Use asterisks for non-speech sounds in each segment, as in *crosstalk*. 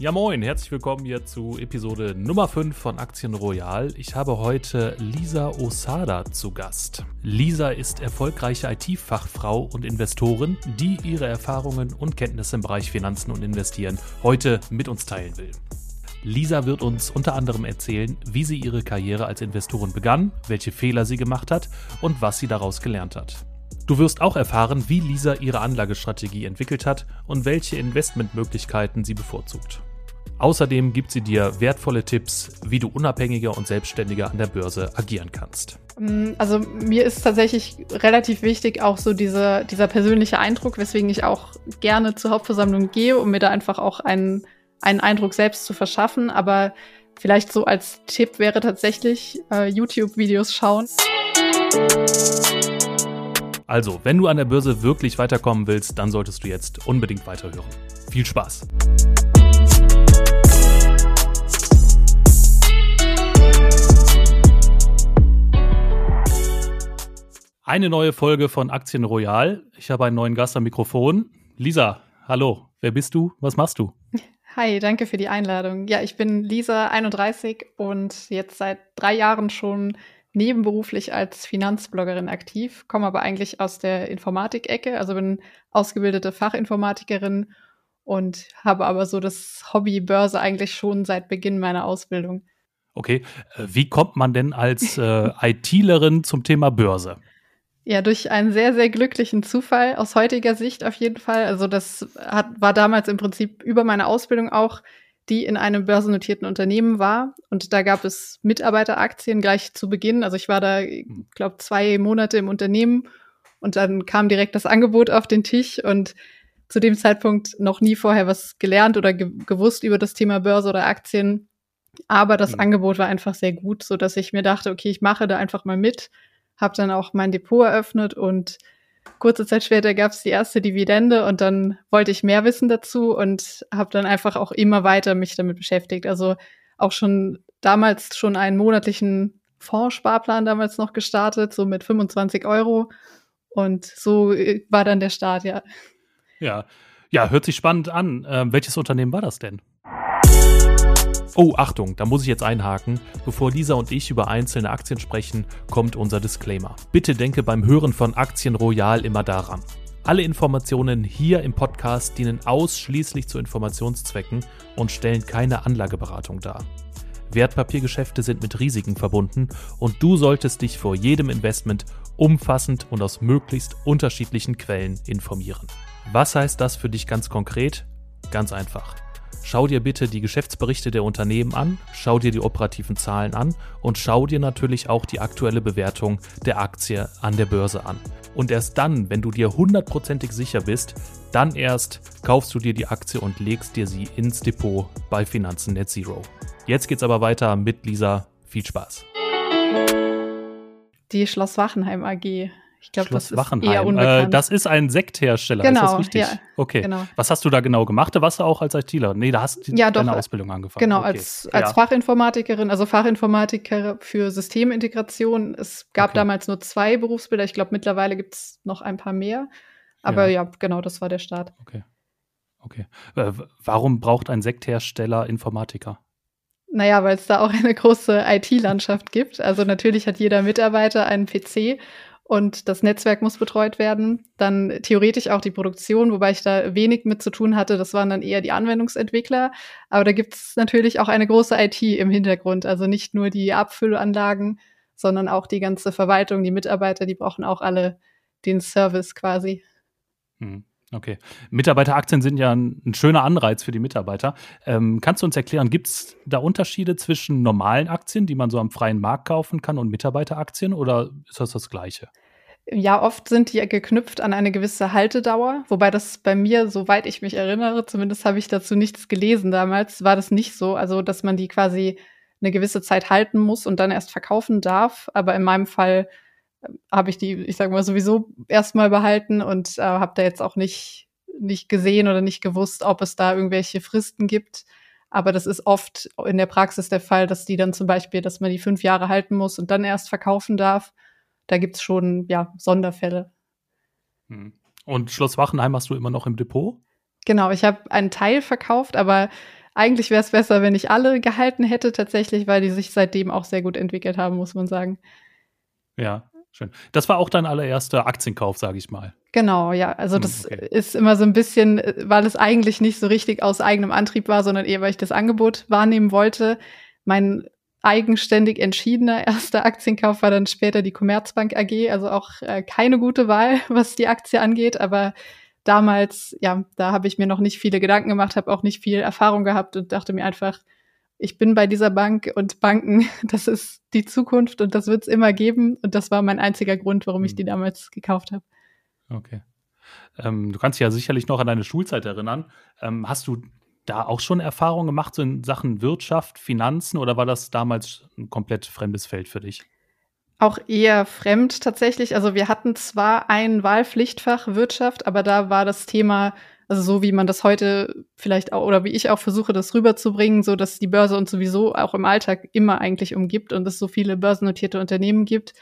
Ja moin, herzlich willkommen hier zu Episode Nummer 5 von Aktien Royal. Ich habe heute Lisa Osada zu Gast. Lisa ist erfolgreiche IT-Fachfrau und Investorin, die ihre Erfahrungen und Kenntnisse im Bereich Finanzen und Investieren heute mit uns teilen will. Lisa wird uns unter anderem erzählen, wie sie ihre Karriere als Investorin begann, welche Fehler sie gemacht hat und was sie daraus gelernt hat. Du wirst auch erfahren, wie Lisa ihre Anlagestrategie entwickelt hat und welche Investmentmöglichkeiten sie bevorzugt. Außerdem gibt sie dir wertvolle Tipps, wie du unabhängiger und selbstständiger an der Börse agieren kannst. Mm, also mir ist tatsächlich relativ wichtig auch so diese, dieser persönliche Eindruck, weswegen ich auch gerne zur Hauptversammlung gehe, um mir da einfach auch einen, einen Eindruck selbst zu verschaffen. Aber vielleicht so als Tipp wäre tatsächlich äh, YouTube-Videos schauen. Also, wenn du an der Börse wirklich weiterkommen willst, dann solltest du jetzt unbedingt weiterhören. Viel Spaß! Eine neue Folge von Aktien Royal. Ich habe einen neuen Gast am Mikrofon. Lisa, hallo. Wer bist du? Was machst du? Hi, danke für die Einladung. Ja, ich bin Lisa, 31 und jetzt seit drei Jahren schon nebenberuflich als Finanzbloggerin aktiv, komme aber eigentlich aus der Informatik-Ecke, also bin ausgebildete Fachinformatikerin und habe aber so das Hobby Börse eigentlich schon seit Beginn meiner Ausbildung. Okay, äh, wie kommt man denn als äh, *laughs* ITlerin zum Thema Börse? Ja, durch einen sehr, sehr glücklichen Zufall aus heutiger Sicht auf jeden Fall. Also das hat, war damals im Prinzip über meine Ausbildung auch die in einem börsennotierten Unternehmen war. Und da gab es Mitarbeiteraktien gleich zu Beginn. Also ich war da, glaube zwei Monate im Unternehmen und dann kam direkt das Angebot auf den Tisch und zu dem Zeitpunkt noch nie vorher was gelernt oder ge gewusst über das Thema Börse oder Aktien. Aber das mhm. Angebot war einfach sehr gut, so dass ich mir dachte, okay, ich mache da einfach mal mit, habe dann auch mein Depot eröffnet und kurze Zeit später gab es die erste Dividende und dann wollte ich mehr wissen dazu und habe dann einfach auch immer weiter mich damit beschäftigt. Also auch schon damals schon einen monatlichen Fondssparplan damals noch gestartet, so mit 25 Euro. Und so äh, war dann der Start, ja. Ja, ja, hört sich spannend an. Ähm, welches Unternehmen war das denn? Oh, Achtung, da muss ich jetzt einhaken. Bevor Lisa und ich über einzelne Aktien sprechen, kommt unser Disclaimer. Bitte denke beim Hören von Aktien Royal immer daran. Alle Informationen hier im Podcast dienen ausschließlich zu Informationszwecken und stellen keine Anlageberatung dar. Wertpapiergeschäfte sind mit Risiken verbunden und du solltest dich vor jedem Investment umfassend und aus möglichst unterschiedlichen Quellen informieren. Was heißt das für dich ganz konkret? Ganz einfach. Schau dir bitte die Geschäftsberichte der Unternehmen an, schau dir die operativen Zahlen an und schau dir natürlich auch die aktuelle Bewertung der Aktie an der Börse an. Und erst dann, wenn du dir hundertprozentig sicher bist, dann erst kaufst du dir die Aktie und legst dir sie ins Depot bei Finanzen Net Zero. Jetzt geht's aber weiter mit Lisa. Viel Spaß. Die Schloss Wachenheim AG ich glaube, das ist eher unbekannt. Äh, das ist ein Sekthersteller, genau, ist das richtig? Ja, okay. Genau. Was hast du da genau gemacht? Da warst du auch als ITler? Nee, da hast du ja, deine doch, Ausbildung angefangen. Genau, okay. als, als ja. Fachinformatikerin, also Fachinformatiker für Systemintegration. Es gab okay. damals nur zwei Berufsbilder. Ich glaube, mittlerweile gibt es noch ein paar mehr. Aber ja. ja, genau, das war der Start. Okay. Okay. Äh, warum braucht ein Sekthersteller Informatiker? Naja, weil es da auch eine große IT-Landschaft gibt. Also natürlich hat jeder Mitarbeiter einen PC und das Netzwerk muss betreut werden. Dann theoretisch auch die Produktion, wobei ich da wenig mit zu tun hatte. Das waren dann eher die Anwendungsentwickler. Aber da gibt es natürlich auch eine große IT im Hintergrund. Also nicht nur die Abfüllanlagen, sondern auch die ganze Verwaltung, die Mitarbeiter, die brauchen auch alle den Service quasi. Hm. Okay. Mitarbeiteraktien sind ja ein, ein, schöner Anreiz für die Mitarbeiter. Ähm, kannst du uns erklären, gibt es da Unterschiede zwischen normalen Aktien, die man so am freien Markt kaufen kann, und Mitarbeiteraktien oder ist das das Gleiche? Ja, oft sind die geknüpft an eine gewisse Haltedauer, wobei das bei mir, soweit ich mich erinnere, zumindest habe ich dazu nichts gelesen damals, war das nicht so. Also, dass man die quasi eine gewisse Zeit halten muss und dann erst verkaufen darf. Aber in meinem Fall habe ich die, ich sage mal, sowieso erstmal behalten und äh, habe da jetzt auch nicht, nicht gesehen oder nicht gewusst, ob es da irgendwelche Fristen gibt. Aber das ist oft in der Praxis der Fall, dass die dann zum Beispiel, dass man die fünf Jahre halten muss und dann erst verkaufen darf. Da gibt's schon ja Sonderfälle. Hm. Und Schloss Wachenheim hast du immer noch im Depot? Genau, ich habe einen Teil verkauft, aber eigentlich wäre es besser, wenn ich alle gehalten hätte, tatsächlich, weil die sich seitdem auch sehr gut entwickelt haben, muss man sagen. Ja, schön. Das war auch dein allererster Aktienkauf, sage ich mal. Genau, ja. Also hm, das okay. ist immer so ein bisschen, weil es eigentlich nicht so richtig aus eigenem Antrieb war, sondern eher, weil ich das Angebot wahrnehmen wollte. Mein eigenständig entschiedener erster Aktienkauf war dann später die Commerzbank AG, also auch äh, keine gute Wahl, *laughs* was die Aktie angeht, aber damals, ja, da habe ich mir noch nicht viele Gedanken gemacht, habe auch nicht viel Erfahrung gehabt und dachte mir einfach, ich bin bei dieser Bank und Banken, *laughs* das ist die Zukunft und das wird es immer geben. Und das war mein einziger Grund, warum ich hm. die damals gekauft habe. Okay. Ähm, du kannst dich ja sicherlich noch an deine Schulzeit erinnern. Ähm, hast du da auch schon Erfahrungen gemacht so in Sachen Wirtschaft, Finanzen oder war das damals ein komplett fremdes Feld für dich? Auch eher fremd tatsächlich. Also wir hatten zwar ein Wahlpflichtfach Wirtschaft, aber da war das Thema, also so wie man das heute vielleicht auch oder wie ich auch versuche, das rüberzubringen, so dass die Börse uns sowieso auch im Alltag immer eigentlich umgibt und es so viele börsennotierte Unternehmen gibt.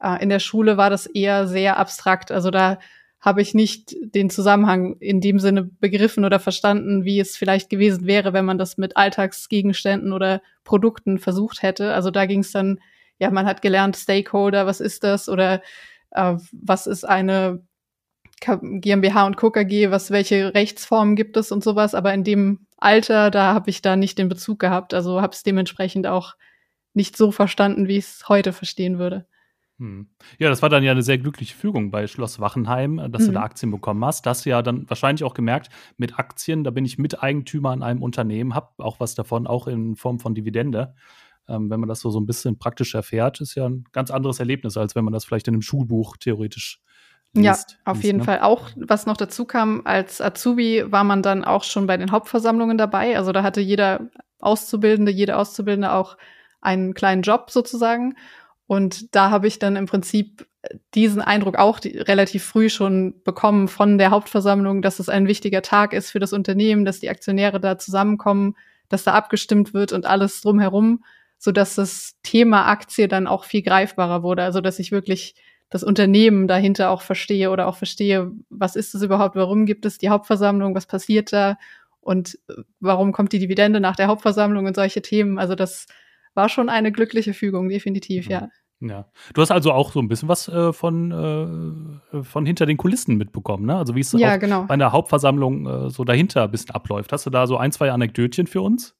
Äh, in der Schule war das eher sehr abstrakt. Also da habe ich nicht den Zusammenhang in dem Sinne begriffen oder verstanden, wie es vielleicht gewesen wäre, wenn man das mit Alltagsgegenständen oder Produkten versucht hätte. Also da ging es dann, ja, man hat gelernt, Stakeholder, was ist das oder äh, was ist eine GmbH und Co. KG, was, welche Rechtsformen gibt es und sowas. Aber in dem Alter, da habe ich da nicht den Bezug gehabt. Also habe es dementsprechend auch nicht so verstanden, wie ich es heute verstehen würde. Hm. Ja, das war dann ja eine sehr glückliche Fügung bei Schloss Wachenheim, äh, dass mhm. du da Aktien bekommen hast. Das ja dann wahrscheinlich auch gemerkt, mit Aktien, da bin ich Miteigentümer an einem Unternehmen, habe auch was davon, auch in Form von Dividende. Ähm, wenn man das so, so ein bisschen praktisch erfährt, ist ja ein ganz anderes Erlebnis, als wenn man das vielleicht in einem Schulbuch theoretisch liest. Ja, auf liest, jeden ne? Fall. Auch was noch dazu kam, als Azubi war man dann auch schon bei den Hauptversammlungen dabei. Also da hatte jeder Auszubildende, jede Auszubildende auch einen kleinen Job sozusagen. Und da habe ich dann im Prinzip diesen Eindruck auch die, relativ früh schon bekommen von der Hauptversammlung, dass es ein wichtiger Tag ist für das Unternehmen, dass die Aktionäre da zusammenkommen, dass da abgestimmt wird und alles drumherum, so dass das Thema Aktie dann auch viel greifbarer wurde. Also dass ich wirklich das Unternehmen dahinter auch verstehe oder auch verstehe, was ist es überhaupt, warum gibt es die Hauptversammlung, was passiert da und warum kommt die Dividende nach der Hauptversammlung und solche Themen. Also das war schon eine glückliche Fügung, definitiv, ja. Ja. Du hast also auch so ein bisschen was äh, von, äh, von hinter den Kulissen mitbekommen, ne? Also wie es ja, genau. bei einer Hauptversammlung äh, so dahinter ein bisschen abläuft. Hast du da so ein, zwei Anekdötchen für uns?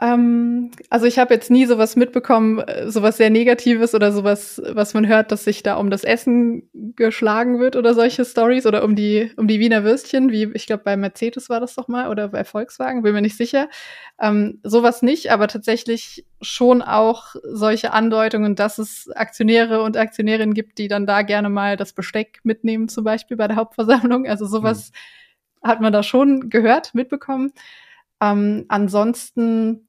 Ähm, also ich habe jetzt nie sowas mitbekommen, äh, sowas sehr Negatives oder sowas, was man hört, dass sich da um das Essen geschlagen wird oder solche Stories oder um die um die Wiener Würstchen, wie ich glaube bei Mercedes war das doch mal oder bei Volkswagen, bin mir nicht sicher. Ähm, sowas nicht, aber tatsächlich schon auch solche Andeutungen, dass es Aktionäre und Aktionärinnen gibt, die dann da gerne mal das Besteck mitnehmen, zum Beispiel bei der Hauptversammlung. Also sowas mhm. hat man da schon gehört, mitbekommen. Ähm, ansonsten,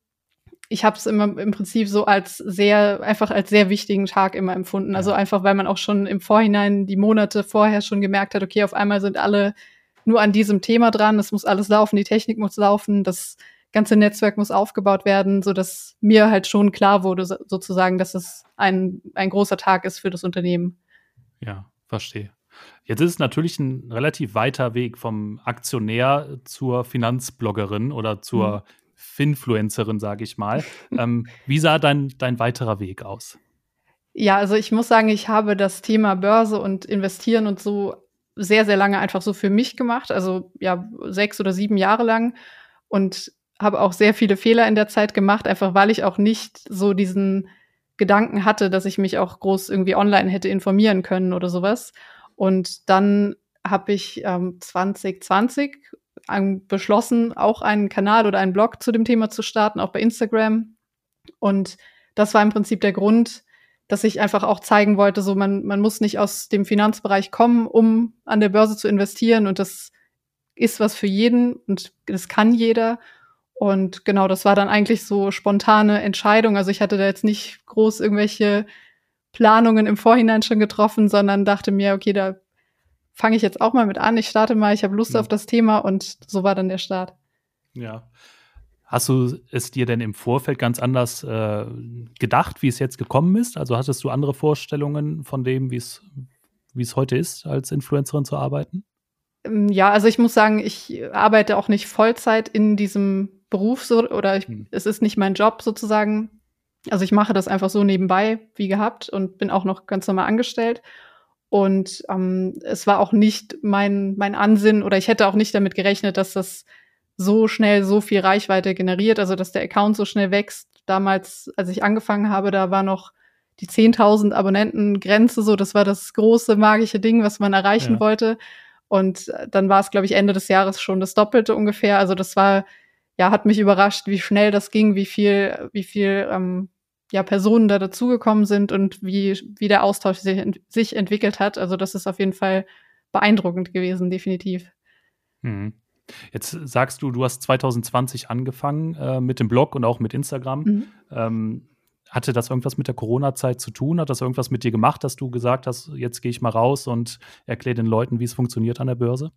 ich habe es immer im Prinzip so als sehr, einfach als sehr wichtigen Tag immer empfunden. Also einfach, weil man auch schon im Vorhinein die Monate vorher schon gemerkt hat, okay, auf einmal sind alle nur an diesem Thema dran, es muss alles laufen, die Technik muss laufen, das ganze Netzwerk muss aufgebaut werden, so dass mir halt schon klar wurde, sozusagen, dass es ein, ein großer Tag ist für das Unternehmen. Ja, verstehe. Jetzt ist es natürlich ein relativ weiter Weg vom Aktionär zur Finanzbloggerin oder zur mhm. Finfluencerin, sage ich mal. *laughs* ähm, wie sah dein, dein weiterer Weg aus? Ja, also ich muss sagen, ich habe das Thema Börse und Investieren und so sehr, sehr lange einfach so für mich gemacht. Also ja, sechs oder sieben Jahre lang. Und habe auch sehr viele Fehler in der Zeit gemacht, einfach weil ich auch nicht so diesen Gedanken hatte, dass ich mich auch groß irgendwie online hätte informieren können oder sowas. Und dann habe ich ähm, 2020 beschlossen, auch einen Kanal oder einen Blog zu dem Thema zu starten, auch bei Instagram. Und das war im Prinzip der Grund, dass ich einfach auch zeigen wollte, so man, man muss nicht aus dem Finanzbereich kommen, um an der Börse zu investieren. Und das ist was für jeden und das kann jeder. Und genau, das war dann eigentlich so spontane Entscheidung. Also ich hatte da jetzt nicht groß irgendwelche Planungen im Vorhinein schon getroffen, sondern dachte mir, okay, da fange ich jetzt auch mal mit an. Ich starte mal, ich habe Lust ja. auf das Thema und so war dann der Start. Ja. Hast du es dir denn im Vorfeld ganz anders äh, gedacht, wie es jetzt gekommen ist? Also hattest du andere Vorstellungen von dem, wie es wie es heute ist, als Influencerin zu arbeiten? Ähm, ja, also ich muss sagen, ich arbeite auch nicht Vollzeit in diesem Beruf so oder ich, hm. es ist nicht mein Job sozusagen. Also ich mache das einfach so nebenbei wie gehabt und bin auch noch ganz normal angestellt. Und ähm, es war auch nicht mein, mein Ansinnen oder ich hätte auch nicht damit gerechnet, dass das so schnell so viel Reichweite generiert, also dass der Account so schnell wächst. Damals, als ich angefangen habe, da war noch die 10.000 Abonnenten Grenze so, das war das große magische Ding, was man erreichen ja. wollte. Und äh, dann war es, glaube ich, Ende des Jahres schon das Doppelte ungefähr. Also das war, ja, hat mich überrascht, wie schnell das ging, wie viel, wie viel ähm, ja, Personen da dazugekommen sind und wie, wie der Austausch sich, sich entwickelt hat. Also das ist auf jeden Fall beeindruckend gewesen, definitiv. Hm. Jetzt sagst du, du hast 2020 angefangen äh, mit dem Blog und auch mit Instagram. Mhm. Ähm, hatte das irgendwas mit der Corona-Zeit zu tun? Hat das irgendwas mit dir gemacht, dass du gesagt hast, jetzt gehe ich mal raus und erkläre den Leuten, wie es funktioniert an der Börse?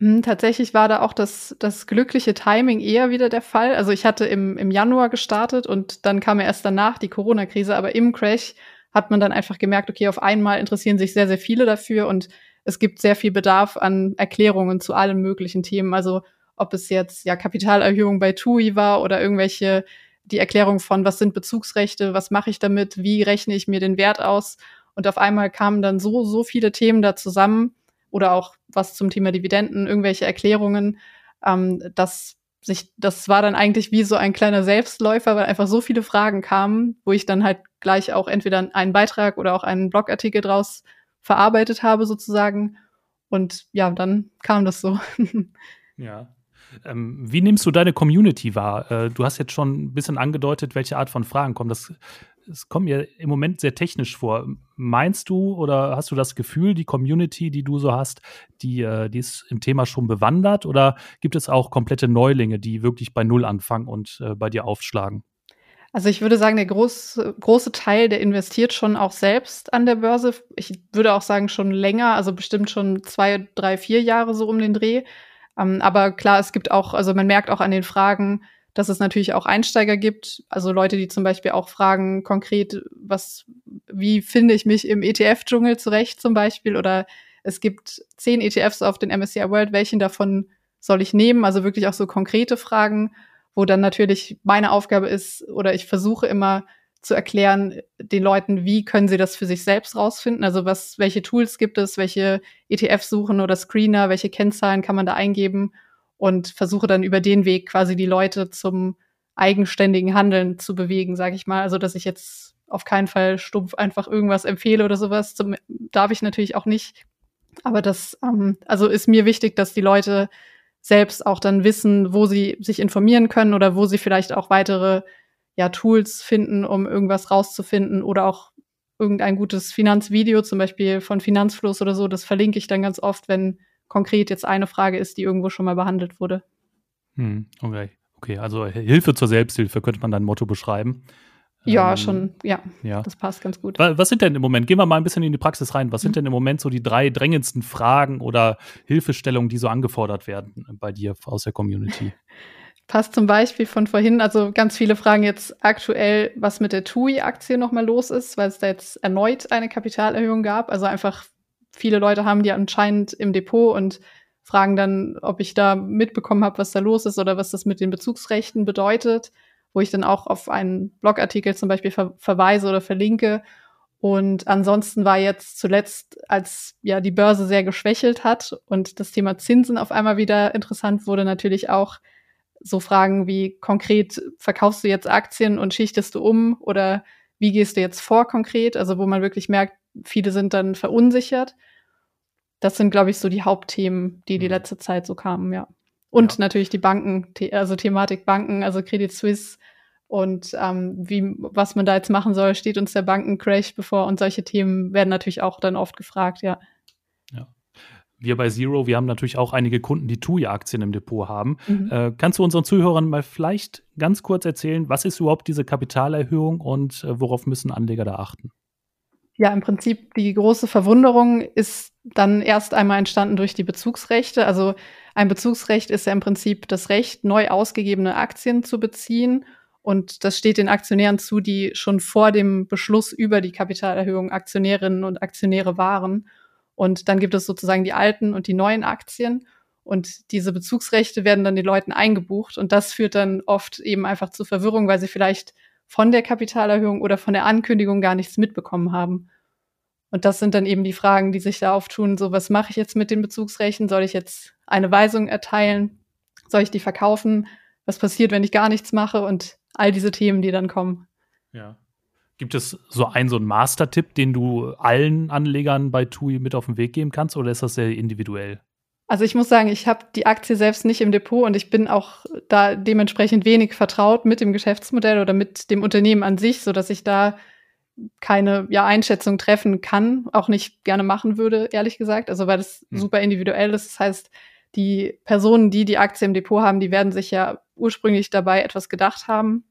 Hm, tatsächlich war da auch das, das glückliche Timing eher wieder der Fall. Also ich hatte im, im Januar gestartet und dann kam ja erst danach die Corona-Krise, aber im Crash hat man dann einfach gemerkt, okay, auf einmal interessieren sich sehr, sehr viele dafür und es gibt sehr viel Bedarf an Erklärungen zu allen möglichen Themen. Also ob es jetzt ja Kapitalerhöhung bei TUI war oder irgendwelche die Erklärung von, was sind Bezugsrechte, was mache ich damit, wie rechne ich mir den Wert aus. Und auf einmal kamen dann so, so viele Themen da zusammen oder auch was zum Thema Dividenden, irgendwelche Erklärungen, ähm, dass sich, das war dann eigentlich wie so ein kleiner Selbstläufer, weil einfach so viele Fragen kamen, wo ich dann halt gleich auch entweder einen Beitrag oder auch einen Blogartikel draus verarbeitet habe sozusagen. Und ja, dann kam das so. *laughs* ja. Ähm, wie nimmst du deine Community wahr? Äh, du hast jetzt schon ein bisschen angedeutet, welche Art von Fragen kommen. Das, das kommt mir im Moment sehr technisch vor. Meinst du oder hast du das Gefühl, die Community, die du so hast, die, äh, die ist im Thema schon bewandert? Oder gibt es auch komplette Neulinge, die wirklich bei Null anfangen und äh, bei dir aufschlagen? Also ich würde sagen, der große, große Teil, der investiert schon auch selbst an der Börse. Ich würde auch sagen, schon länger, also bestimmt schon zwei, drei, vier Jahre so um den Dreh. Ähm, aber klar, es gibt auch, also man merkt auch an den Fragen, dass es natürlich auch Einsteiger gibt, also Leute, die zum Beispiel auch fragen konkret, was, wie finde ich mich im ETF-Dschungel zurecht zum Beispiel? Oder es gibt zehn ETFs auf den MSCI World, welchen davon soll ich nehmen? Also wirklich auch so konkrete Fragen, wo dann natürlich meine Aufgabe ist oder ich versuche immer zu erklären den Leuten, wie können sie das für sich selbst rausfinden? Also was, welche Tools gibt es, welche ETFs suchen oder Screener, welche Kennzahlen kann man da eingeben und versuche dann über den Weg quasi die Leute zum eigenständigen Handeln zu bewegen, sage ich mal. Also dass ich jetzt auf keinen Fall stumpf einfach irgendwas empfehle oder sowas, zum, darf ich natürlich auch nicht. Aber das, ähm, also ist mir wichtig, dass die Leute selbst auch dann wissen, wo sie sich informieren können oder wo sie vielleicht auch weitere ja, Tools finden, um irgendwas rauszufinden oder auch irgendein gutes Finanzvideo, zum Beispiel von Finanzfluss oder so, das verlinke ich dann ganz oft, wenn konkret jetzt eine Frage ist, die irgendwo schon mal behandelt wurde. Hm, okay. Okay, also Hilfe zur Selbsthilfe könnte man dein Motto beschreiben. Ja, ähm, schon, ja, ja, Das passt ganz gut. Was sind denn im Moment, gehen wir mal ein bisschen in die Praxis rein, was sind mhm. denn im Moment so die drei drängendsten Fragen oder Hilfestellungen, die so angefordert werden bei dir aus der Community? *laughs* passt zum Beispiel von vorhin, also ganz viele fragen jetzt aktuell, was mit der TUI-Aktie nochmal los ist, weil es da jetzt erneut eine Kapitalerhöhung gab. Also einfach viele Leute haben die anscheinend im Depot und fragen dann, ob ich da mitbekommen habe, was da los ist oder was das mit den Bezugsrechten bedeutet, wo ich dann auch auf einen Blogartikel zum Beispiel ver verweise oder verlinke. Und ansonsten war jetzt zuletzt, als ja die Börse sehr geschwächelt hat und das Thema Zinsen auf einmal wieder interessant wurde, natürlich auch so Fragen wie konkret, verkaufst du jetzt Aktien und schichtest du um oder wie gehst du jetzt vor konkret? Also wo man wirklich merkt, viele sind dann verunsichert. Das sind, glaube ich, so die Hauptthemen, die die mhm. letzte Zeit so kamen, ja. Und ja. natürlich die Banken, also Thematik Banken, also Credit Suisse und ähm, wie, was man da jetzt machen soll, steht uns der Bankencrash bevor und solche Themen werden natürlich auch dann oft gefragt, ja wir bei Zero, wir haben natürlich auch einige Kunden, die TUI-Aktien im Depot haben. Mhm. Äh, kannst du unseren Zuhörern mal vielleicht ganz kurz erzählen, was ist überhaupt diese Kapitalerhöhung und äh, worauf müssen Anleger da achten? Ja, im Prinzip die große Verwunderung ist dann erst einmal entstanden durch die Bezugsrechte. Also ein Bezugsrecht ist ja im Prinzip das Recht, neu ausgegebene Aktien zu beziehen. Und das steht den Aktionären zu, die schon vor dem Beschluss über die Kapitalerhöhung Aktionärinnen und Aktionäre waren. Und dann gibt es sozusagen die alten und die neuen Aktien. Und diese Bezugsrechte werden dann den Leuten eingebucht. Und das führt dann oft eben einfach zu Verwirrung, weil sie vielleicht von der Kapitalerhöhung oder von der Ankündigung gar nichts mitbekommen haben. Und das sind dann eben die Fragen, die sich da auftun. So, was mache ich jetzt mit den Bezugsrechten? Soll ich jetzt eine Weisung erteilen? Soll ich die verkaufen? Was passiert, wenn ich gar nichts mache? Und all diese Themen, die dann kommen. Ja. Gibt es so einen, so einen Master-Tipp, den du allen Anlegern bei TUI mit auf den Weg geben kannst oder ist das sehr individuell? Also ich muss sagen, ich habe die Aktie selbst nicht im Depot und ich bin auch da dementsprechend wenig vertraut mit dem Geschäftsmodell oder mit dem Unternehmen an sich, so dass ich da keine ja, Einschätzung treffen kann, auch nicht gerne machen würde, ehrlich gesagt. Also weil das hm. super individuell ist. Das heißt, die Personen, die die Aktie im Depot haben, die werden sich ja ursprünglich dabei etwas gedacht haben.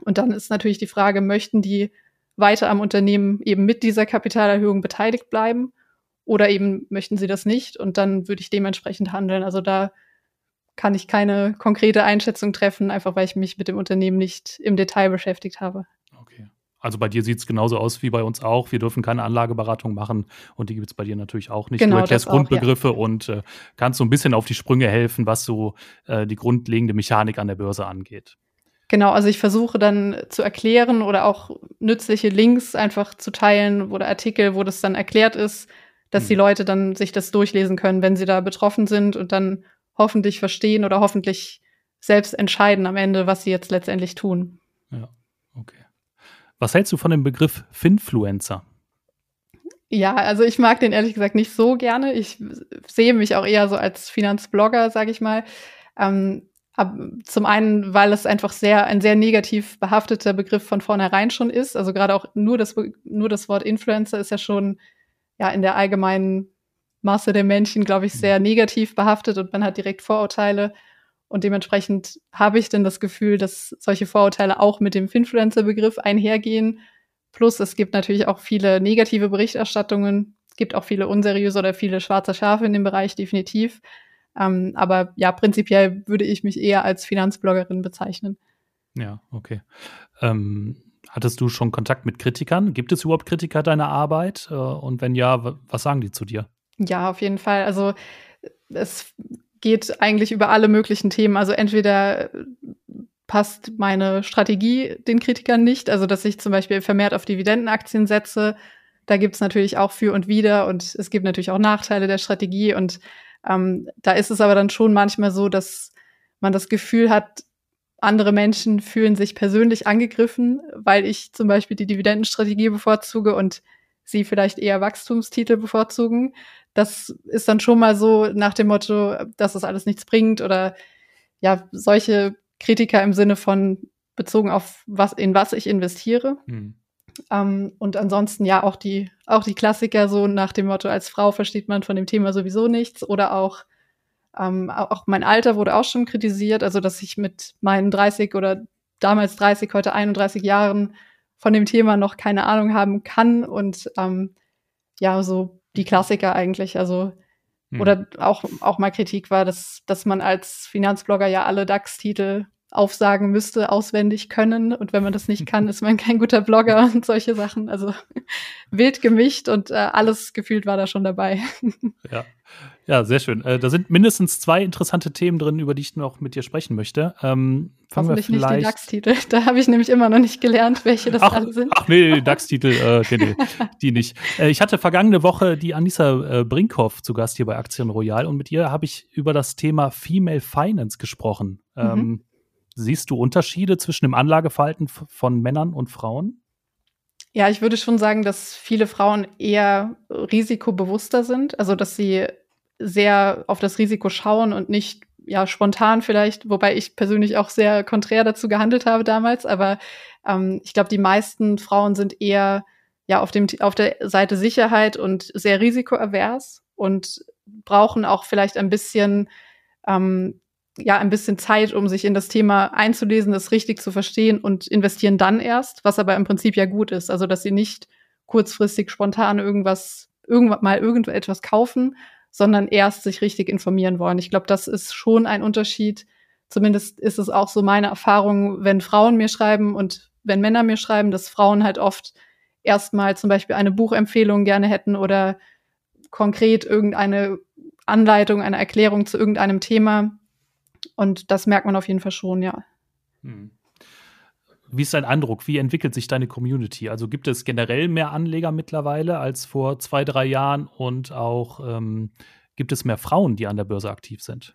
Und dann ist natürlich die Frage, möchten die weiter am Unternehmen eben mit dieser Kapitalerhöhung beteiligt bleiben? Oder eben möchten sie das nicht und dann würde ich dementsprechend handeln. Also da kann ich keine konkrete Einschätzung treffen, einfach weil ich mich mit dem Unternehmen nicht im Detail beschäftigt habe. Okay. Also bei dir sieht es genauso aus wie bei uns auch. Wir dürfen keine Anlageberatung machen und die gibt es bei dir natürlich auch nicht. Genau, du erklärst Grundbegriffe ja. und äh, kannst so ein bisschen auf die Sprünge helfen, was so äh, die grundlegende Mechanik an der Börse angeht. Genau, also ich versuche dann zu erklären oder auch nützliche Links einfach zu teilen oder Artikel, wo das dann erklärt ist, dass mhm. die Leute dann sich das durchlesen können, wenn sie da betroffen sind und dann hoffentlich verstehen oder hoffentlich selbst entscheiden am Ende, was sie jetzt letztendlich tun. Ja, okay. Was hältst du von dem Begriff Finfluencer? Ja, also ich mag den ehrlich gesagt nicht so gerne. Ich sehe mich auch eher so als Finanzblogger, sage ich mal. Ähm, zum einen, weil es einfach sehr ein sehr negativ behafteter Begriff von vornherein schon ist. Also gerade auch nur das nur das Wort Influencer ist ja schon ja in der allgemeinen Masse der Menschen, glaube ich, sehr mhm. negativ behaftet und man hat direkt Vorurteile. Und dementsprechend habe ich denn das Gefühl, dass solche Vorurteile auch mit dem Finfluencer-Begriff einhergehen. Plus es gibt natürlich auch viele negative Berichterstattungen. Es gibt auch viele unseriöse oder viele schwarze Schafe in dem Bereich, definitiv. Ähm, aber ja, prinzipiell würde ich mich eher als Finanzbloggerin bezeichnen. Ja, okay. Ähm, Hattest du schon Kontakt mit Kritikern? Gibt es überhaupt Kritiker deiner Arbeit? Äh, und wenn ja, was sagen die zu dir? Ja, auf jeden Fall. Also es geht eigentlich über alle möglichen Themen. Also entweder passt meine Strategie den Kritikern nicht, also dass ich zum Beispiel vermehrt auf Dividendenaktien setze. Da gibt es natürlich auch für und wider und es gibt natürlich auch Nachteile der Strategie. Und ähm, da ist es aber dann schon manchmal so, dass man das Gefühl hat, andere Menschen fühlen sich persönlich angegriffen, weil ich zum Beispiel die Dividendenstrategie bevorzuge und sie vielleicht eher Wachstumstitel bevorzugen. Das ist dann schon mal so nach dem Motto, dass das alles nichts bringt oder ja, solche Kritiker im Sinne von bezogen auf was, in was ich investiere. Hm. Um, und ansonsten ja auch die, auch die Klassiker so nach dem Motto, als Frau versteht man von dem Thema sowieso nichts oder auch ähm, auch mein Alter wurde auch schon kritisiert, also dass ich mit meinen 30 oder damals 30, heute 31 Jahren von dem Thema noch keine Ahnung haben kann und ähm, ja, so die Klassiker eigentlich, also hm. oder auch, auch mal Kritik war, dass, dass man als Finanzblogger ja alle DAX-Titel aufsagen müsste, auswendig können. Und wenn man das nicht kann, ist man kein guter Blogger und solche Sachen. Also *laughs* wild gemischt und äh, alles gefühlt war da schon dabei. *laughs* Ja. Ja, sehr schön. Äh, da sind mindestens zwei interessante Themen drin, über die ich noch mit dir sprechen möchte. Ähm, Hoffentlich nicht die DAX-Titel. *laughs* Da habe ich nämlich immer noch nicht gelernt, welche das ach, alle sind. Ach nee, DAX-Titel, äh, nee, nee, die nicht. Äh, ich hatte vergangene Woche die Anissa äh, Brinkhoff zu Gast hier bei Aktien Royal und mit ihr habe ich über das Thema Female Finance gesprochen. Mhm. Ähm, siehst du Unterschiede zwischen dem Anlageverhalten von Männern und Frauen? Ja, ich würde schon sagen, dass viele Frauen eher risikobewusster sind, also dass sie sehr auf das Risiko schauen und nicht ja spontan vielleicht, wobei ich persönlich auch sehr konträr dazu gehandelt habe damals, aber ähm, ich glaube, die meisten Frauen sind eher ja auf dem auf der Seite Sicherheit und sehr risikoavers und brauchen auch vielleicht ein bisschen ähm, ja ein bisschen Zeit, um sich in das Thema einzulesen, das richtig zu verstehen und investieren dann erst, was aber im Prinzip ja gut ist, also dass sie nicht kurzfristig spontan irgendwas irgendwann mal irgendetwas kaufen, sondern erst sich richtig informieren wollen. Ich glaube, das ist schon ein Unterschied. Zumindest ist es auch so meine Erfahrung, wenn Frauen mir schreiben und wenn Männer mir schreiben, dass Frauen halt oft erstmal zum Beispiel eine Buchempfehlung gerne hätten oder konkret irgendeine Anleitung, eine Erklärung zu irgendeinem Thema. Und das merkt man auf jeden Fall schon, ja. Hm. Wie ist dein Eindruck? Wie entwickelt sich deine Community? Also gibt es generell mehr Anleger mittlerweile als vor zwei, drei Jahren und auch ähm, gibt es mehr Frauen, die an der Börse aktiv sind?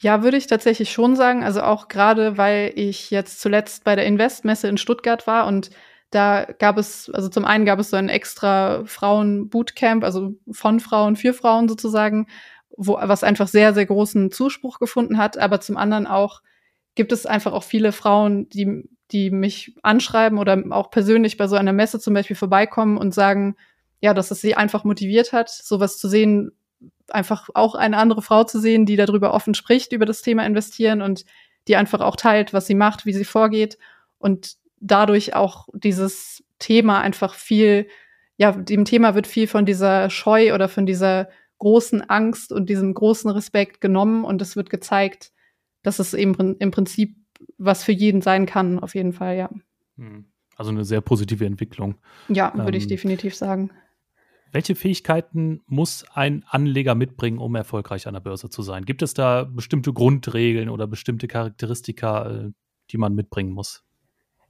Ja, würde ich tatsächlich schon sagen. Also auch gerade, weil ich jetzt zuletzt bei der Investmesse in Stuttgart war und da gab es, also zum einen gab es so ein extra Frauen-Bootcamp, also von Frauen für Frauen sozusagen, wo, was einfach sehr, sehr großen Zuspruch gefunden hat. Aber zum anderen auch gibt es einfach auch viele Frauen, die, die mich anschreiben oder auch persönlich bei so einer Messe zum Beispiel vorbeikommen und sagen, ja, dass es sie einfach motiviert hat, sowas zu sehen, einfach auch eine andere Frau zu sehen, die darüber offen spricht, über das Thema investieren und die einfach auch teilt, was sie macht, wie sie vorgeht und dadurch auch dieses Thema einfach viel, ja, dem Thema wird viel von dieser Scheu oder von dieser großen Angst und diesem großen Respekt genommen und es wird gezeigt, dass es eben im Prinzip was für jeden sein kann, auf jeden Fall, ja. Hm. Also eine sehr positive Entwicklung. Ja, würde ähm, ich definitiv sagen. Welche Fähigkeiten muss ein Anleger mitbringen, um erfolgreich an der Börse zu sein? Gibt es da bestimmte Grundregeln oder bestimmte Charakteristika, äh, die man mitbringen muss?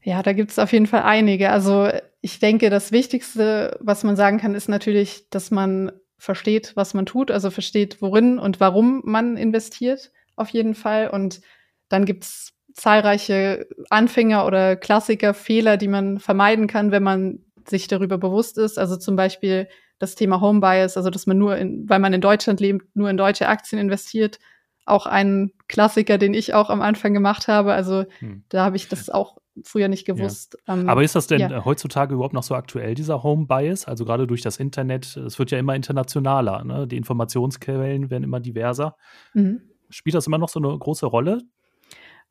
Ja, da gibt es auf jeden Fall einige. Also ich denke, das Wichtigste, was man sagen kann, ist natürlich, dass man versteht, was man tut, also versteht, worin und warum man investiert, auf jeden Fall. Und dann gibt es zahlreiche Anfänger oder Klassiker, Fehler, die man vermeiden kann, wenn man sich darüber bewusst ist. Also zum Beispiel das Thema Home Bias, also dass man nur, in, weil man in Deutschland lebt, nur in deutsche Aktien investiert. Auch ein Klassiker, den ich auch am Anfang gemacht habe. Also hm. da habe ich das auch früher nicht gewusst. Ja. Ähm, Aber ist das denn ja. heutzutage überhaupt noch so aktuell, dieser Home Bias? Also gerade durch das Internet, es wird ja immer internationaler, ne? die Informationsquellen werden immer diverser. Mhm. Spielt das immer noch so eine große Rolle?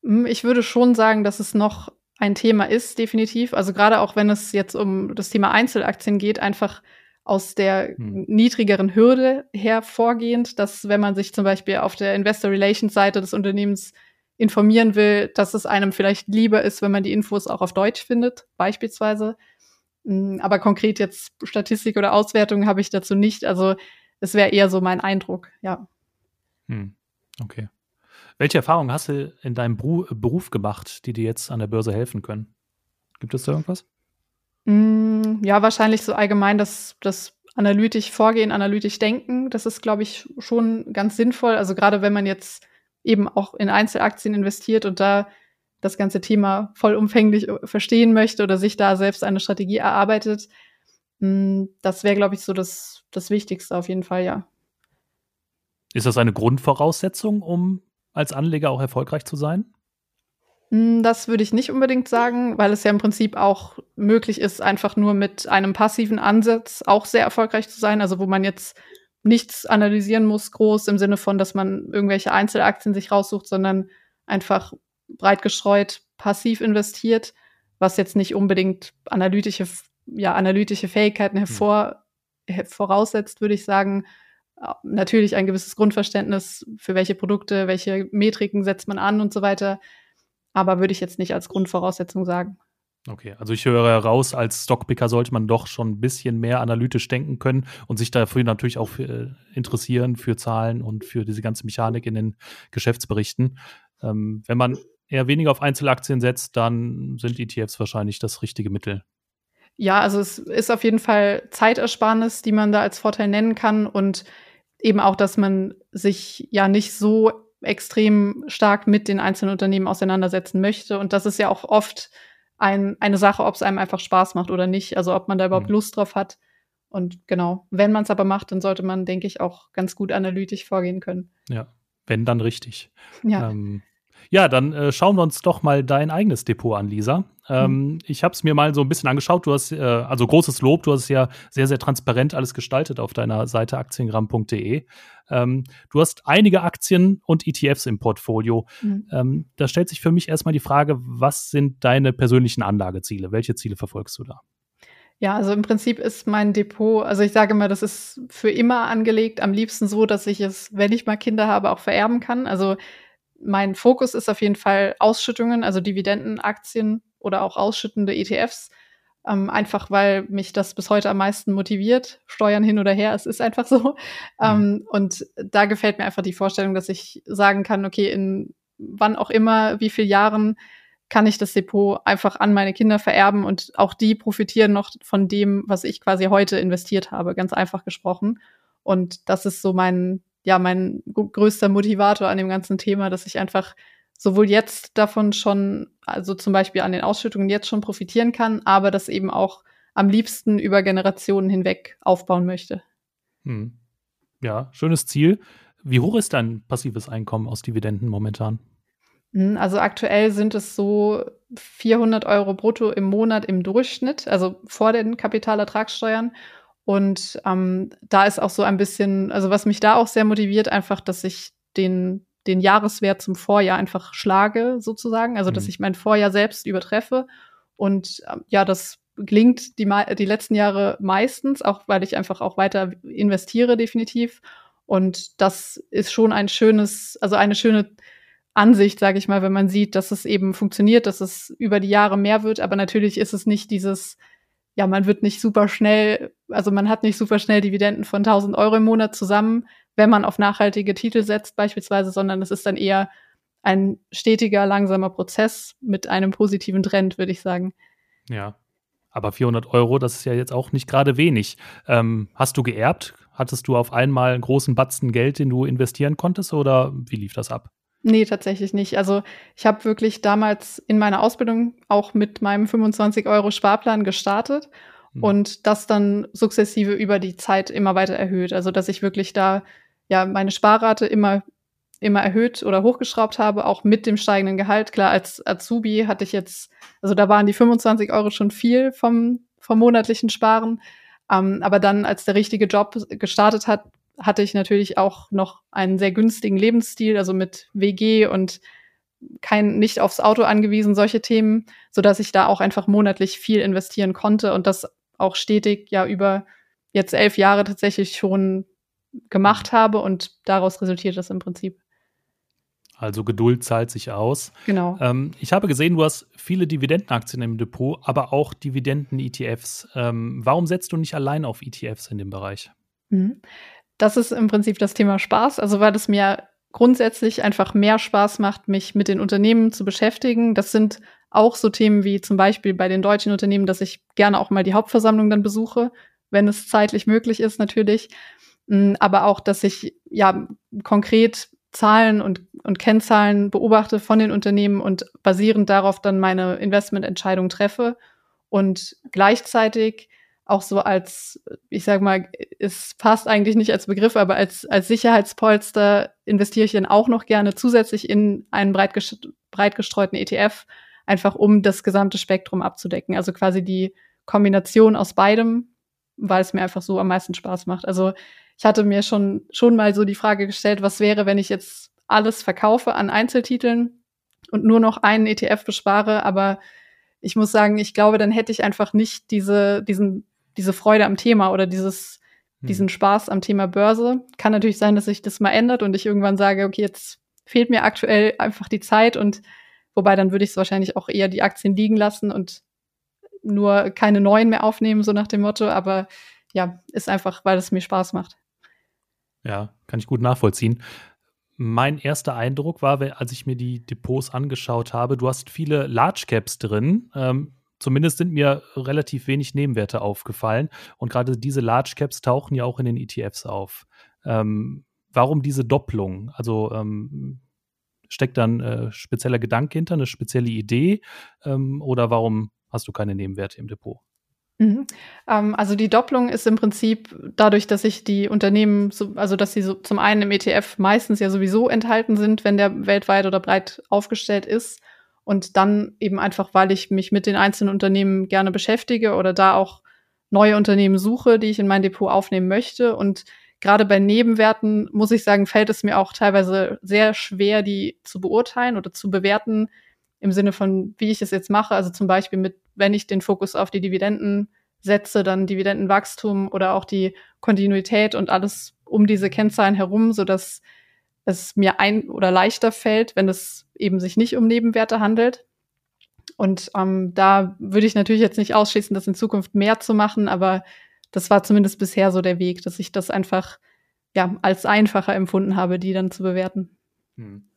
Hm, ich würde schon sagen, dass es noch ein Thema ist, definitiv. Also gerade auch wenn es jetzt um das Thema Einzelaktien geht, einfach aus der hm. niedrigeren Hürde hervorgehend, dass wenn man sich zum Beispiel auf der Investor Relations Seite des Unternehmens informieren will, dass es einem vielleicht lieber ist, wenn man die Infos auch auf Deutsch findet, beispielsweise. Hm, aber konkret jetzt Statistik oder Auswertung habe ich dazu nicht. Also es wäre eher so mein Eindruck, ja. Hm. Okay. Welche Erfahrungen hast du in deinem Beruf gemacht, die dir jetzt an der Börse helfen können? Gibt es da irgendwas? Mm, ja, wahrscheinlich so allgemein das, das analytisch Vorgehen, analytisch Denken. Das ist, glaube ich, schon ganz sinnvoll. Also gerade wenn man jetzt eben auch in Einzelaktien investiert und da das ganze Thema vollumfänglich verstehen möchte oder sich da selbst eine Strategie erarbeitet. Mm, das wäre, glaube ich, so das, das Wichtigste auf jeden Fall, ja. Ist das eine Grundvoraussetzung, um als Anleger auch erfolgreich zu sein? Mm, das würde ich nicht unbedingt sagen, weil es ja im Prinzip auch möglich ist, einfach nur mit einem passiven Ansatz auch sehr erfolgreich zu sein. Also wo man jetzt nichts analysieren muss, groß im Sinne von, dass man irgendwelche Einzelaktien sich raussucht, sondern einfach breit gestreut passiv investiert, was jetzt nicht unbedingt analytische, ja, analytische Fähigkeiten hm. hervor, voraussetzt, würde ich sagen. Natürlich ein gewisses Grundverständnis, für welche Produkte, welche Metriken setzt man an und so weiter aber würde ich jetzt nicht als Grundvoraussetzung sagen. Okay, also ich höre heraus, als Stockpicker sollte man doch schon ein bisschen mehr analytisch denken können und sich dafür natürlich auch für, äh, interessieren für Zahlen und für diese ganze Mechanik in den Geschäftsberichten. Ähm, wenn man eher weniger auf Einzelaktien setzt, dann sind ETFs wahrscheinlich das richtige Mittel. Ja, also es ist auf jeden Fall Zeitersparnis, die man da als Vorteil nennen kann und eben auch, dass man sich ja nicht so extrem stark mit den einzelnen Unternehmen auseinandersetzen möchte. Und das ist ja auch oft ein, eine Sache, ob es einem einfach Spaß macht oder nicht. Also ob man da überhaupt mhm. Lust drauf hat. Und genau, wenn man es aber macht, dann sollte man, denke ich, auch ganz gut analytisch vorgehen können. Ja, wenn dann richtig. Ja. Ähm, ja, dann äh, schauen wir uns doch mal dein eigenes Depot an, Lisa. Ähm, mhm. Ich habe es mir mal so ein bisschen angeschaut. Du hast, äh, also großes Lob, du hast es ja sehr, sehr transparent alles gestaltet auf deiner Seite aktiengramm.de. Ähm, du hast einige Aktien und ETFs im Portfolio. Mhm. Ähm, da stellt sich für mich erstmal die Frage, was sind deine persönlichen Anlageziele? Welche Ziele verfolgst du da? Ja, also im Prinzip ist mein Depot, also ich sage immer, das ist für immer angelegt. Am liebsten so, dass ich es, wenn ich mal Kinder habe, auch vererben kann. Also mein Fokus ist auf jeden Fall Ausschüttungen, also Dividendenaktien oder auch ausschüttende ETFs. ähm, einfach weil mich das bis heute am meisten motiviert. Steuern hin oder her, es ist einfach so. Mhm. Ähm, und da gefällt mir einfach die Vorstellung, dass ich sagen kann, okay, in wann auch immer, wie viele Jahren kann ich das Depot einfach an meine Kinder vererben und auch die profitieren noch von dem, was ich quasi heute investiert habe, ganz einfach gesprochen. Und das ist so mein, ja, mein größter Motivator an dem ganzen Thema, dass ich einfach sowohl jetzt davon schon, also zum Beispiel an den Ausschüttungen jetzt schon profitieren kann, aber das eben auch am liebsten über Generationen hinweg aufbauen möchte. Hm. Ja, schönes Ziel. Wie hoch ist dein passives Einkommen aus Dividenden momentan? Hm, also aktuell sind es so 400 Euro brutto im Monat im Durchschnitt, also vor den Kapitalertragssteuern. Und ähm, da ist auch so ein bisschen, also was mich da auch sehr motiviert, einfach, dass ich den, den Jahreswert zum Vorjahr einfach schlage, sozusagen. Also, dass mhm. ich mein Vorjahr selbst übertreffe. Und ähm, ja, das gelingt die, die letzten Jahre meistens, auch weil ich einfach auch weiter investiere, definitiv. Und das ist schon ein schönes, also eine schöne Ansicht, sage ich mal, wenn man sieht, dass es eben funktioniert, dass es über die Jahre mehr wird. Aber natürlich ist es nicht dieses, ja, man wird nicht super schnell, also man hat nicht super schnell Dividenden von 1000 Euro im Monat zusammen, wenn man auf nachhaltige Titel setzt beispielsweise, sondern es ist dann eher ein stetiger, langsamer Prozess mit einem positiven Trend, würde ich sagen. Ja, aber 400 Euro, das ist ja jetzt auch nicht gerade wenig. Ähm, hast du geerbt? Hattest du auf einmal einen großen Batzen Geld, den du investieren konntest oder wie lief das ab? Nee, tatsächlich nicht. Also ich habe wirklich damals in meiner Ausbildung auch mit meinem 25 Euro Sparplan gestartet mhm. und das dann sukzessive über die Zeit immer weiter erhöht. Also dass ich wirklich da ja meine Sparrate immer immer erhöht oder hochgeschraubt habe, auch mit dem steigenden Gehalt. Klar, als Azubi hatte ich jetzt, also da waren die 25 Euro schon viel vom, vom monatlichen Sparen. Ähm, aber dann, als der richtige Job gestartet hat, hatte ich natürlich auch noch einen sehr günstigen Lebensstil, also mit WG und kein nicht aufs Auto angewiesen, solche Themen, so dass ich da auch einfach monatlich viel investieren konnte und das auch stetig ja über jetzt elf Jahre tatsächlich schon gemacht habe und daraus resultiert das im Prinzip. Also Geduld zahlt sich aus. Genau. Ähm, ich habe gesehen, du hast viele Dividendenaktien im Depot, aber auch Dividenden-ETFs. Ähm, warum setzt du nicht allein auf ETFs in dem Bereich? Mhm das ist im Prinzip das Thema Spaß. Also weil es mir grundsätzlich einfach mehr Spaß macht, mich mit den Unternehmen zu beschäftigen. Das sind auch so Themen wie zum Beispiel bei den deutschen Unternehmen, dass ich gerne auch mal die Hauptversammlung dann besuche, wenn es zeitlich möglich ist natürlich. Mm, aber auch, dass ich ja konkret Zahlen und, und Kennzahlen beobachte von den Unternehmen und basierend darauf dann meine Investmententscheidung treffe. Und gleichzeitig auch so als, ich sag mal, es passt eigentlich nicht als Begriff, aber als, als Sicherheitspolster investiere ich dann auch noch gerne zusätzlich in einen breit, breit gestreuten ETF, einfach um das gesamte Spektrum abzudecken. Also quasi die Kombination aus beidem, weil es mir einfach so am meisten Spaß macht. Also ich hatte mir schon, schon mal so die Frage gestellt, was wäre, wenn ich jetzt alles verkaufe an Einzeltiteln und nur noch einen ETF bespare, aber ich muss sagen, ich glaube, dann hätte ich einfach nicht diese, diesen diese Freude am Thema oder dieses, hm. diesen Spaß am Thema Börse. Kann natürlich sein, dass sich das mal ändert und ich irgendwann sage, okay, jetzt fehlt mir aktuell einfach die Zeit und wobei dann würde ich es wahrscheinlich auch eher die Aktien liegen lassen und nur keine neuen mehr aufnehmen, so nach dem Motto. Aber ja, ist einfach, weil es mir Spaß macht. Ja, kann ich gut nachvollziehen. Mein erster Eindruck war, als ich mir die Depots angeschaut habe, du hast viele Large Caps drin. Ähm, zumindest sind mir relativ wenig Nebenwerte aufgefallen. Und gerade diese Large Caps tauchen ja auch in den ETFs auf. Ähm, warum diese Doppelung? Also ähm, steckt dann äh, spezieller Gedanke hinter, eine spezielle Idee? Ähm, oder warum hast du keine Nebenwerte im Depot? Mhm. Ähm, also die Doppelung ist im Prinzip dadurch, dass sich die Unternehmen, so, also dass sie so zum einen im ETF meistens ja sowieso enthalten sind, wenn der weltweit oder breit aufgestellt ist und dann eben einfach, weil ich mich mit den einzelnen Unternehmen gerne beschäftige oder da auch neue Unternehmen suche, die ich in mein Depot aufnehmen möchte. Und gerade bei Nebenwerten, muss ich sagen, fällt es mir auch teilweise sehr schwer, die zu beurteilen oder zu bewerten im Sinne von, wie ich es jetzt mache. Also zum Beispiel mit, wenn ich den Fokus auf die Dividenden setze, dann Dividendenwachstum oder auch die Kontinuität und alles um diese Kennzahlen herum, so dass es mir ein oder leichter fällt, wenn es eben sich nicht um Nebenwerte handelt. und ähm, da würde ich natürlich jetzt nicht ausschließen, das in Zukunft mehr zu machen, aber das war zumindest bisher so der Weg, dass ich das einfach ja als einfacher empfunden habe, die dann zu bewerten. Hm.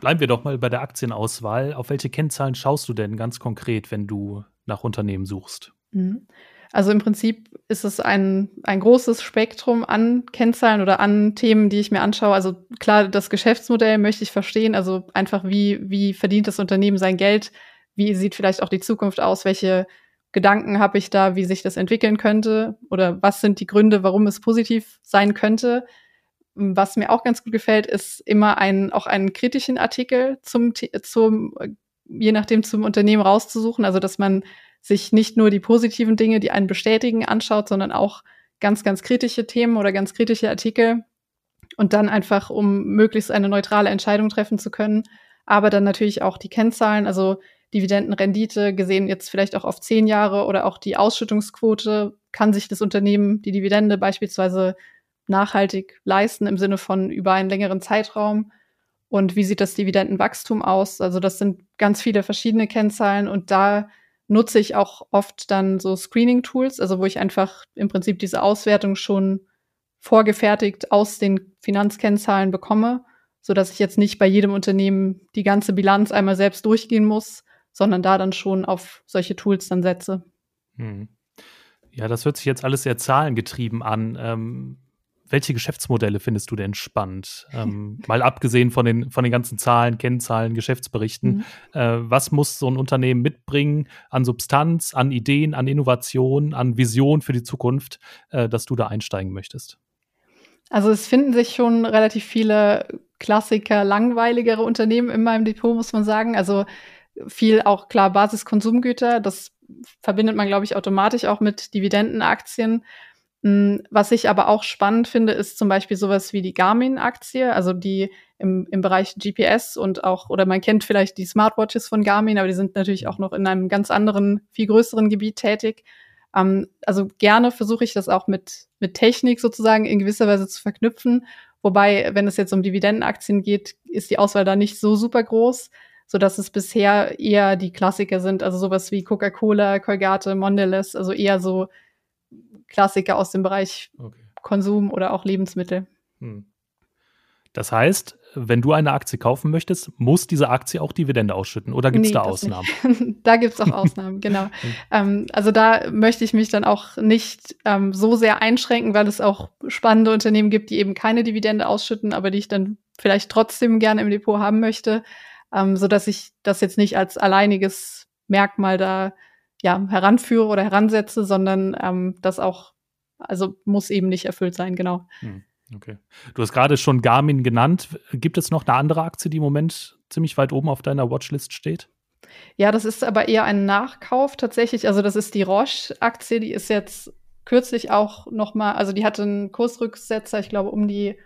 Bleiben wir doch mal bei der Aktienauswahl. Auf welche Kennzahlen schaust du denn ganz konkret, wenn du nach Unternehmen suchst? Mhm. Also im Prinzip ist es ein, ein großes Spektrum an Kennzahlen oder an Themen, die ich mir anschaue. Also klar, das Geschäftsmodell möchte ich verstehen. Also einfach, wie, wie verdient das Unternehmen sein Geld? Wie sieht vielleicht auch die Zukunft aus? Welche Gedanken habe ich da, wie sich das entwickeln könnte? Oder was sind die Gründe, warum es positiv sein könnte? Was mir auch ganz gut gefällt, ist immer ein, auch einen kritischen Artikel zum, zum, je nachdem zum Unternehmen rauszusuchen. Also, dass man sich nicht nur die positiven Dinge, die einen bestätigen, anschaut, sondern auch ganz, ganz kritische Themen oder ganz kritische Artikel und dann einfach, um möglichst eine neutrale Entscheidung treffen zu können, aber dann natürlich auch die Kennzahlen, also Dividendenrendite gesehen jetzt vielleicht auch auf zehn Jahre oder auch die Ausschüttungsquote, kann sich das Unternehmen die Dividende beispielsweise nachhaltig leisten im Sinne von über einen längeren Zeitraum und wie sieht das Dividendenwachstum aus? Also das sind ganz viele verschiedene Kennzahlen und da nutze ich auch oft dann so Screening-Tools, also wo ich einfach im Prinzip diese Auswertung schon vorgefertigt aus den Finanzkennzahlen bekomme, so dass ich jetzt nicht bei jedem Unternehmen die ganze Bilanz einmal selbst durchgehen muss, sondern da dann schon auf solche Tools dann setze. Hm. Ja, das hört sich jetzt alles sehr zahlengetrieben an. Ähm, welche Geschäftsmodelle findest du denn spannend? Ähm, *laughs* mal abgesehen von den, von den ganzen Zahlen, Kennzahlen, Geschäftsberichten. Mhm. Äh, was muss so ein Unternehmen mitbringen an Substanz, an Ideen, an Innovation, an Vision für die Zukunft, äh, dass du da einsteigen möchtest? Also es finden sich schon relativ viele Klassiker, langweiligere Unternehmen in meinem Depot, muss man sagen. Also viel auch klar Basiskonsumgüter. Das verbindet man, glaube ich, automatisch auch mit Dividendenaktien. Hm, was ich aber auch spannend finde, ist zum Beispiel sowas wie die Garmin-Aktie, also die im, im Bereich GPS und auch, oder man kennt vielleicht die Smartwatches von Garmin, aber die sind natürlich auch noch in einem ganz anderen, viel größeren Gebiet tätig. Ähm, also gerne versuche ich das auch mit, mit Technik sozusagen in gewisser Weise zu verknüpfen. Wobei, wenn es jetzt um Dividendenaktien geht, ist die Auswahl da nicht so super groß, so dass es bisher eher die Klassiker sind, also sowas wie Coca-Cola, Colgate, Mondelez, also eher so Klassiker aus dem Bereich okay. Konsum oder auch Lebensmittel. Hm. Das heißt, wenn du eine Aktie kaufen möchtest, muss diese Aktie auch Dividende ausschütten oder gibt es nee, da Ausnahmen? *laughs* da gibt es auch Ausnahmen, *laughs* genau. Hm. ähm, also da möchte ich mich dann auch nicht ähm, so sehr einschränken, weil es auch spannende Unternehmen gibt, die eben keine Dividende ausschütten, aber die ich dann vielleicht trotzdem gerne im Depot haben möchte, ähm, so dass ich das jetzt nicht als alleiniges Merkmal da ja, heranführe oder heransetze, sondern ähm, das auch, also muss eben nicht erfüllt sein, genau. Hm, okay. Du hast gerade schon Garmin genannt. Gibt es noch eine andere Aktie, die im Moment ziemlich weit oben auf deiner Watchlist steht? Ja, das ist aber eher ein Nachkauf tatsächlich. Also das ist die Roche-Aktie, die ist jetzt kürzlich auch noch mal, also die hatte einen Kursrücksetzer, ich glaube um die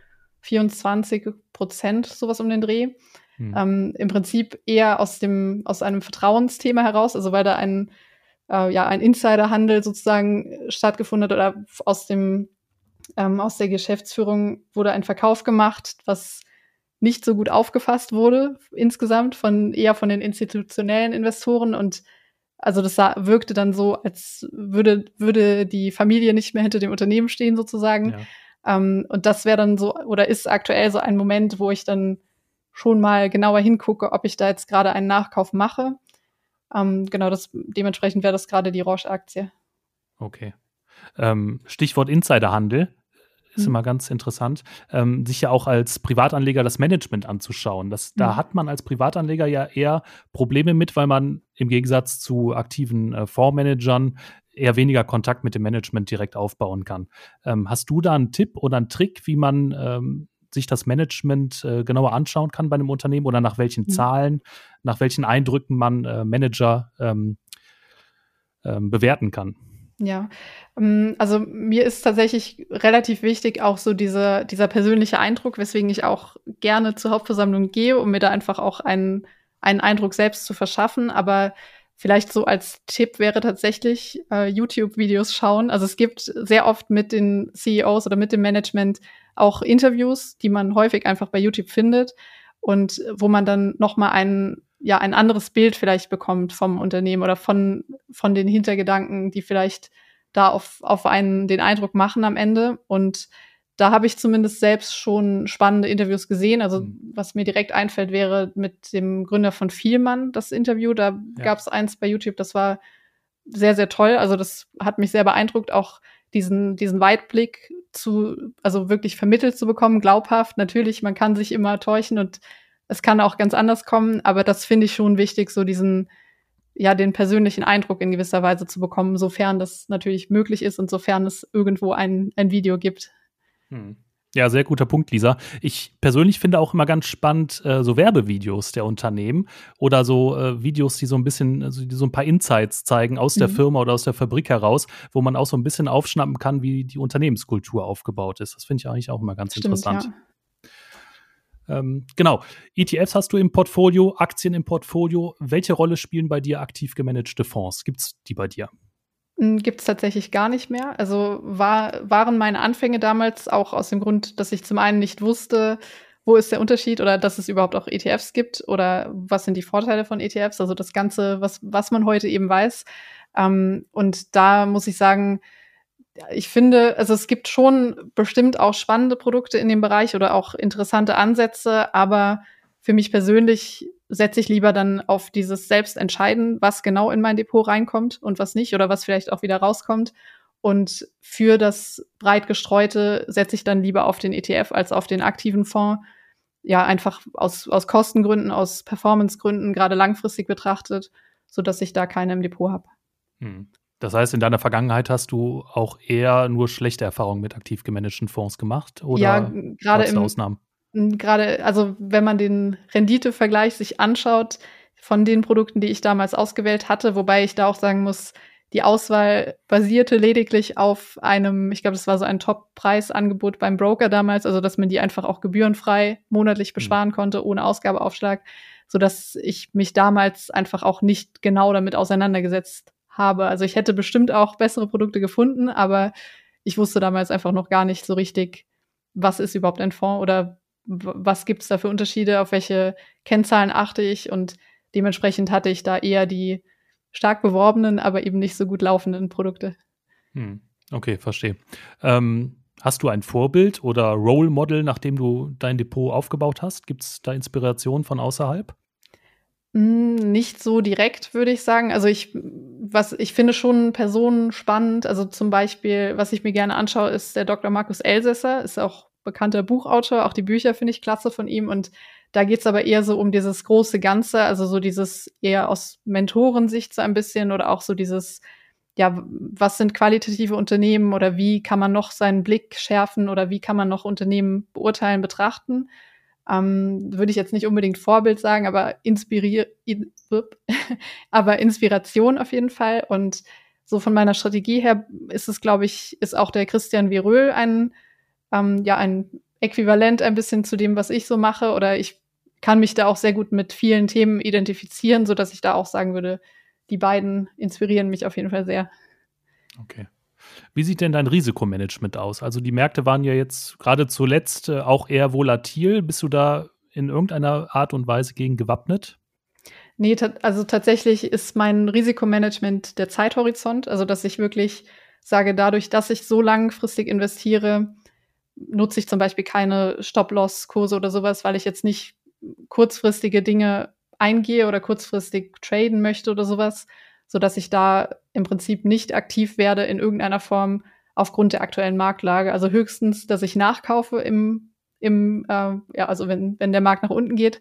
24 Prozent, sowas um den Dreh. Hm. Ähm, Im Prinzip eher aus dem aus einem Vertrauensthema heraus, also weil da ein äh, ja ein Insiderhandel sozusagen stattgefunden hat oder aus dem ähm, aus der Geschäftsführung wurde ein Verkauf gemacht, was nicht so gut aufgefasst wurde insgesamt von eher von den institutionellen Investoren und also das sah, wirkte dann so, als würde würde die Familie nicht mehr hinter dem Unternehmen stehen sozusagen. Ja. Ähm, und das wäre dann so oder ist aktuell so ein Moment, wo ich dann schon mal genauer hingucke, ob ich da jetzt gerade einen Nachkauf mache. Ähm, genau, das, dementsprechend wäre das gerade die Roche-Aktie. Okay. Ähm, Stichwort Insiderhandel ist hm. immer ganz interessant, ähm, sich ja auch als Privatanleger das Management anzuschauen. Das, hm. Da hat man als Privatanleger ja eher Probleme mit, weil man im Gegensatz zu aktiven äh, Fondsmanagern eher weniger Kontakt mit dem Management direkt aufbauen kann. Ähm, hast du da einen Tipp oder einen Trick, wie man ähm, sich das Management äh, genauer anschauen kann bei einem Unternehmen oder nach welchen mhm. Zahlen, nach welchen Eindrücken man äh, Manager ähm, ähm, bewerten kann. Ja, ähm, also mir ist tatsächlich relativ wichtig auch so diese, dieser persönliche Eindruck, weswegen ich auch gerne zur Hauptversammlung gehe, um mir da einfach auch einen, einen Eindruck selbst zu verschaffen. Aber vielleicht so als Tipp wäre tatsächlich äh, YouTube-Videos schauen. Also es gibt sehr oft mit den CEOs oder mit dem Management auch Interviews, die man häufig einfach bei YouTube findet und wo man dann noch mal einen ja ein anderes Bild vielleicht bekommt vom Unternehmen oder von, von den Hintergedanken, die vielleicht da auf, auf einen den Eindruck machen am Ende. Und da habe ich zumindest selbst schon spannende Interviews gesehen. Also mhm. was mir direkt einfällt, wäre mit dem Gründer von Vielmann das Interview. Da ja. gab es eins bei YouTube, das war sehr, sehr toll. Also das hat mich sehr beeindruckt, auch diesen, diesen Weitblick zu, also wirklich vermittelt zu bekommen, glaubhaft. Natürlich, man kann sich immer täuschen und es kann auch ganz anders kommen, aber das finde ich schon wichtig, so diesen, ja, den persönlichen Eindruck in gewisser Weise zu bekommen, sofern das natürlich möglich ist und sofern es irgendwo ein, ein Video gibt. Hm. Ja, sehr guter Punkt, Lisa. Ich persönlich finde auch immer ganz spannend äh, so Werbevideos der Unternehmen oder so äh, Videos, die so ein bisschen, also die so ein paar Insights zeigen aus der mhm. Firma oder aus der Fabrik heraus, wo man auch so ein bisschen aufschnappen kann, wie die Unternehmenskultur aufgebaut ist. Das finde ich eigentlich auch immer ganz Stimmt, interessant. Ja. Ähm, genau. ETFs hast du im Portfolio, Aktien im Portfolio. Welche Rolle spielen bei dir aktiv gemanagte Fonds? Gibt es die bei dir? Gibt es tatsächlich gar nicht mehr. Also war, waren meine Anfänge damals auch aus dem Grund, dass ich zum einen nicht wusste, wo ist der Unterschied oder dass es überhaupt auch ETFs gibt oder was sind die Vorteile von ETFs, also das Ganze, was, was man heute eben weiß. Ähm, und da muss ich sagen, ich finde, also es gibt schon bestimmt auch spannende Produkte in dem Bereich oder auch interessante Ansätze, aber für mich persönlich setze ich lieber dann auf dieses Selbstentscheiden, was genau in mein Depot reinkommt und was nicht oder was vielleicht auch wieder rauskommt. Und für das breit gestreute setze ich dann lieber auf den ETF als auf den aktiven Fonds. Ja, einfach aus, aus Kostengründen, aus Performancegründen, gerade langfristig betrachtet, so dass ich da keine im Depot habe. Hm. Das heißt, in deiner Vergangenheit hast du auch eher nur schlechte Erfahrungen mit aktiv gemanagten Fonds gemacht? Oder ja, gerade im, Ausnahmen? Gerade, also wenn man den Renditevergleich sich anschaut von den Produkten, die ich damals ausgewählt hatte, wobei ich da auch sagen muss, die Auswahl basierte lediglich auf einem, ich glaube, das war so ein Top-Preisangebot beim Broker damals, also dass man die einfach auch gebührenfrei monatlich mhm. besparen mhm. konnte, ohne Ausgabeaufschlag, so dass ich mich damals einfach auch nicht genau damit auseinandergesetzt habe. Also ich hätte bestimmt auch bessere Produkte gefunden, aber ich wusste damals einfach noch gar nicht so richtig, was ist überhaupt ein Fonds oder was gibt es da für Unterschiede, auf welche Kennzahlen achte ich und dementsprechend hatte ich da eher die stark beworbenen, aber eben nicht so gut laufenden Produkte. Hm. Okay, verstehe. Ähm, hast du ein Vorbild oder Role Model, nachdem du dein Depot aufgebaut hast? Gibt es da Inspiration von außerhalb? Hm, nicht so direkt, würde ich sagen. Also ich, was, ich finde schon Personen spannend. Also zum Beispiel, was ich mir gerne anschaue, ist der Dr. Markus Elsässer, ist auch bekannter Buchautor. Auch die Bücher finde ich klasse von ihm. Und da geht es aber eher so um dieses große Ganze, also so dieses eher aus Mentorensicht so ein bisschen oder auch so dieses, ja, was sind qualitative Unternehmen oder wie kann man noch seinen Blick schärfen oder wie kann man noch Unternehmen beurteilen, betrachten. Ähm, würde ich jetzt nicht unbedingt Vorbild sagen, aber inspirier in, *laughs* aber Inspiration auf jeden Fall. Und so von meiner Strategie her ist es, glaube ich, ist auch der Christian Viröl ein ähm, ja ein Äquivalent ein bisschen zu dem, was ich so mache. Oder ich kann mich da auch sehr gut mit vielen Themen identifizieren, so dass ich da auch sagen würde, die beiden inspirieren mich auf jeden Fall sehr. Okay. Wie sieht denn dein Risikomanagement aus? Also die Märkte waren ja jetzt gerade zuletzt äh, auch eher volatil. Bist du da in irgendeiner Art und Weise gegen gewappnet? Nee, also tatsächlich ist mein Risikomanagement der Zeithorizont. Also dass ich wirklich sage, dadurch, dass ich so langfristig investiere, nutze ich zum Beispiel keine Stop-Loss-Kurse oder sowas, weil ich jetzt nicht kurzfristige Dinge eingehe oder kurzfristig traden möchte oder sowas, so dass ich da im Prinzip nicht aktiv werde in irgendeiner Form aufgrund der aktuellen Marktlage. Also höchstens, dass ich nachkaufe im, im äh, ja, also wenn, wenn der Markt nach unten geht,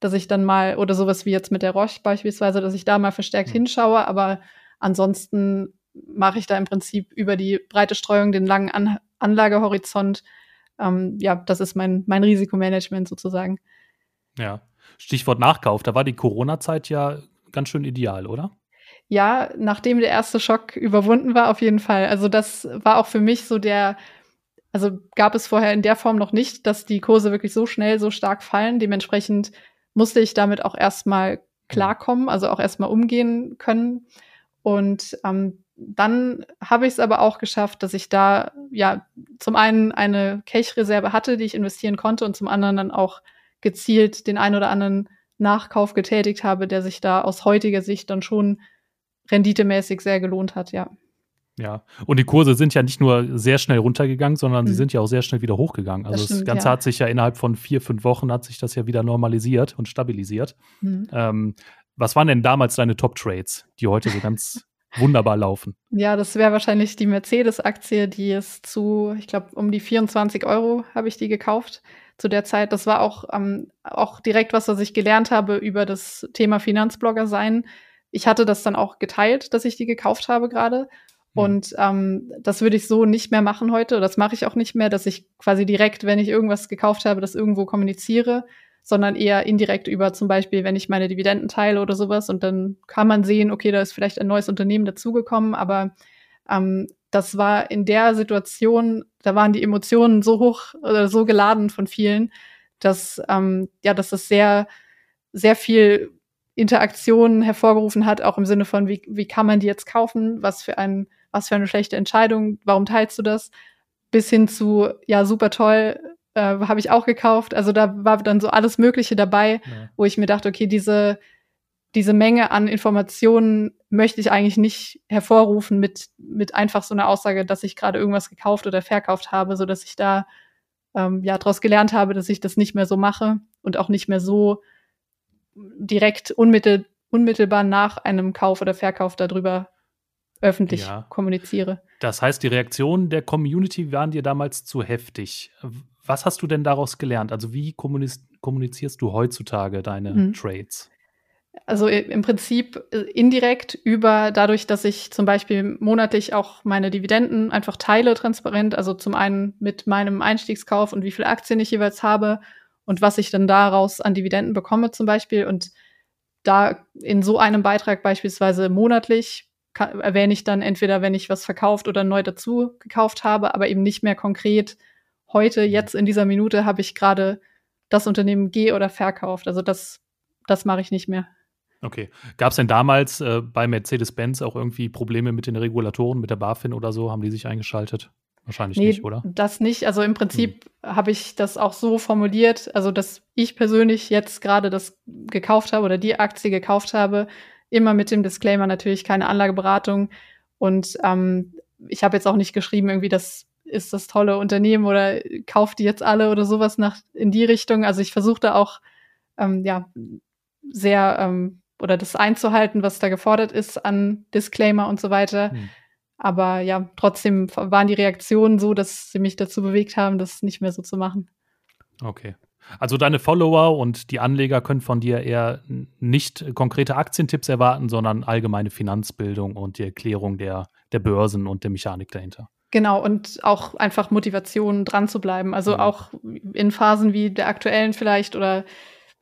dass ich dann mal, oder sowas wie jetzt mit der Roche beispielsweise, dass ich da mal verstärkt mhm. hinschaue, aber ansonsten mache ich da im Prinzip über die breite Streuung den langen An Anlagehorizont. Ähm, ja, das ist mein, mein Risikomanagement sozusagen. Ja, Stichwort Nachkauf, da war die Corona-Zeit ja ganz schön ideal, oder? Ja, nachdem der erste Schock überwunden war, auf jeden Fall. Also das war auch für mich so der, also gab es vorher in der Form noch nicht, dass die Kurse wirklich so schnell, so stark fallen. Dementsprechend musste ich damit auch erstmal klarkommen, also auch erstmal umgehen können. Und ähm, dann habe ich es aber auch geschafft, dass ich da ja zum einen eine Cash-Reserve hatte, die ich investieren konnte und zum anderen dann auch gezielt den einen oder anderen Nachkauf getätigt habe, der sich da aus heutiger Sicht dann schon renditemäßig sehr gelohnt hat, ja. Ja, und die Kurse sind ja nicht nur sehr schnell runtergegangen, sondern mhm. sie sind ja auch sehr schnell wieder hochgegangen. Also das, stimmt, das Ganze ja. hat sich ja innerhalb von vier, fünf Wochen hat sich das ja wieder normalisiert und stabilisiert. Mhm. Ähm, was waren denn damals deine Top-Trades, die heute so ganz wunderbar laufen? Ja, das wäre wahrscheinlich die Mercedes-Aktie, die ist zu, ich glaube, um die 24 Euro habe ich die gekauft zu der Zeit. Das war auch, ähm, auch direkt was, was ich gelernt habe über das Thema Finanzblogger sein. Ich hatte das dann auch geteilt, dass ich die gekauft habe gerade. Mhm. Und ähm, das würde ich so nicht mehr machen heute. Das mache ich auch nicht mehr, dass ich quasi direkt, wenn ich irgendwas gekauft habe, das irgendwo kommuniziere, sondern eher indirekt über zum Beispiel, wenn ich meine Dividenden teile oder sowas. Und dann kann man sehen, okay, da ist vielleicht ein neues Unternehmen dazugekommen, aber ähm, das war in der Situation, da waren die Emotionen so hoch oder so geladen von vielen, dass ähm, ja, dass das sehr, sehr viel Interaktion hervorgerufen hat, auch im Sinne von, wie, wie kann man die jetzt kaufen, was für ein was für eine schlechte Entscheidung, warum teilst du das? Bis hin zu, ja, super toll, äh, habe ich auch gekauft. Also da war dann so alles Mögliche dabei, ja. wo ich mir dachte, okay, diese, diese Menge an Informationen möchte ich eigentlich nicht hervorrufen mit, mit einfach so einer Aussage, dass ich gerade irgendwas gekauft oder verkauft habe, so dass ich da ähm, ja daraus gelernt habe, dass ich das nicht mehr so mache und auch nicht mehr so direkt unmittel, unmittelbar nach einem Kauf oder Verkauf darüber öffentlich ja. kommuniziere. Das heißt, die Reaktionen der Community waren dir damals zu heftig. Was hast du denn daraus gelernt? Also wie kommunizierst du heutzutage deine mhm. Trades? Also im Prinzip äh, indirekt über dadurch, dass ich zum Beispiel monatlich auch meine Dividenden einfach teile transparent. Also zum einen mit meinem Einstiegskauf und wie viele Aktien ich jeweils habe und was ich dann daraus an Dividenden bekomme zum Beispiel. Und da in so einem Beitrag beispielsweise monatlich kann, erwähne ich dann entweder, wenn ich was verkauft oder neu dazu gekauft habe, aber eben nicht mehr konkret. Heute, mhm. jetzt in dieser Minute habe ich gerade das Unternehmen G oder verkauft. Also das, das mache ich nicht mehr. Okay. Gab es denn damals äh, bei Mercedes-Benz auch irgendwie Probleme mit den Regulatoren, mit der BaFin oder so? Haben die sich eingeschaltet? Wahrscheinlich nee, nicht, oder? Das nicht. Also im Prinzip hm. habe ich das auch so formuliert, also dass ich persönlich jetzt gerade das gekauft habe oder die Aktie gekauft habe, immer mit dem Disclaimer natürlich keine Anlageberatung. Und ähm, ich habe jetzt auch nicht geschrieben, irgendwie, das ist das tolle Unternehmen oder kauft die jetzt alle oder sowas nach in die Richtung. Also ich versuche da auch ähm, ja sehr ähm, oder das einzuhalten, was da gefordert ist an Disclaimer und so weiter. Hm. Aber ja, trotzdem waren die Reaktionen so, dass sie mich dazu bewegt haben, das nicht mehr so zu machen. Okay. Also deine Follower und die Anleger können von dir eher nicht konkrete Aktientipps erwarten, sondern allgemeine Finanzbildung und die Erklärung der, der Börsen und der Mechanik dahinter. Genau, und auch einfach Motivation dran zu bleiben. Also ja. auch in Phasen wie der aktuellen vielleicht oder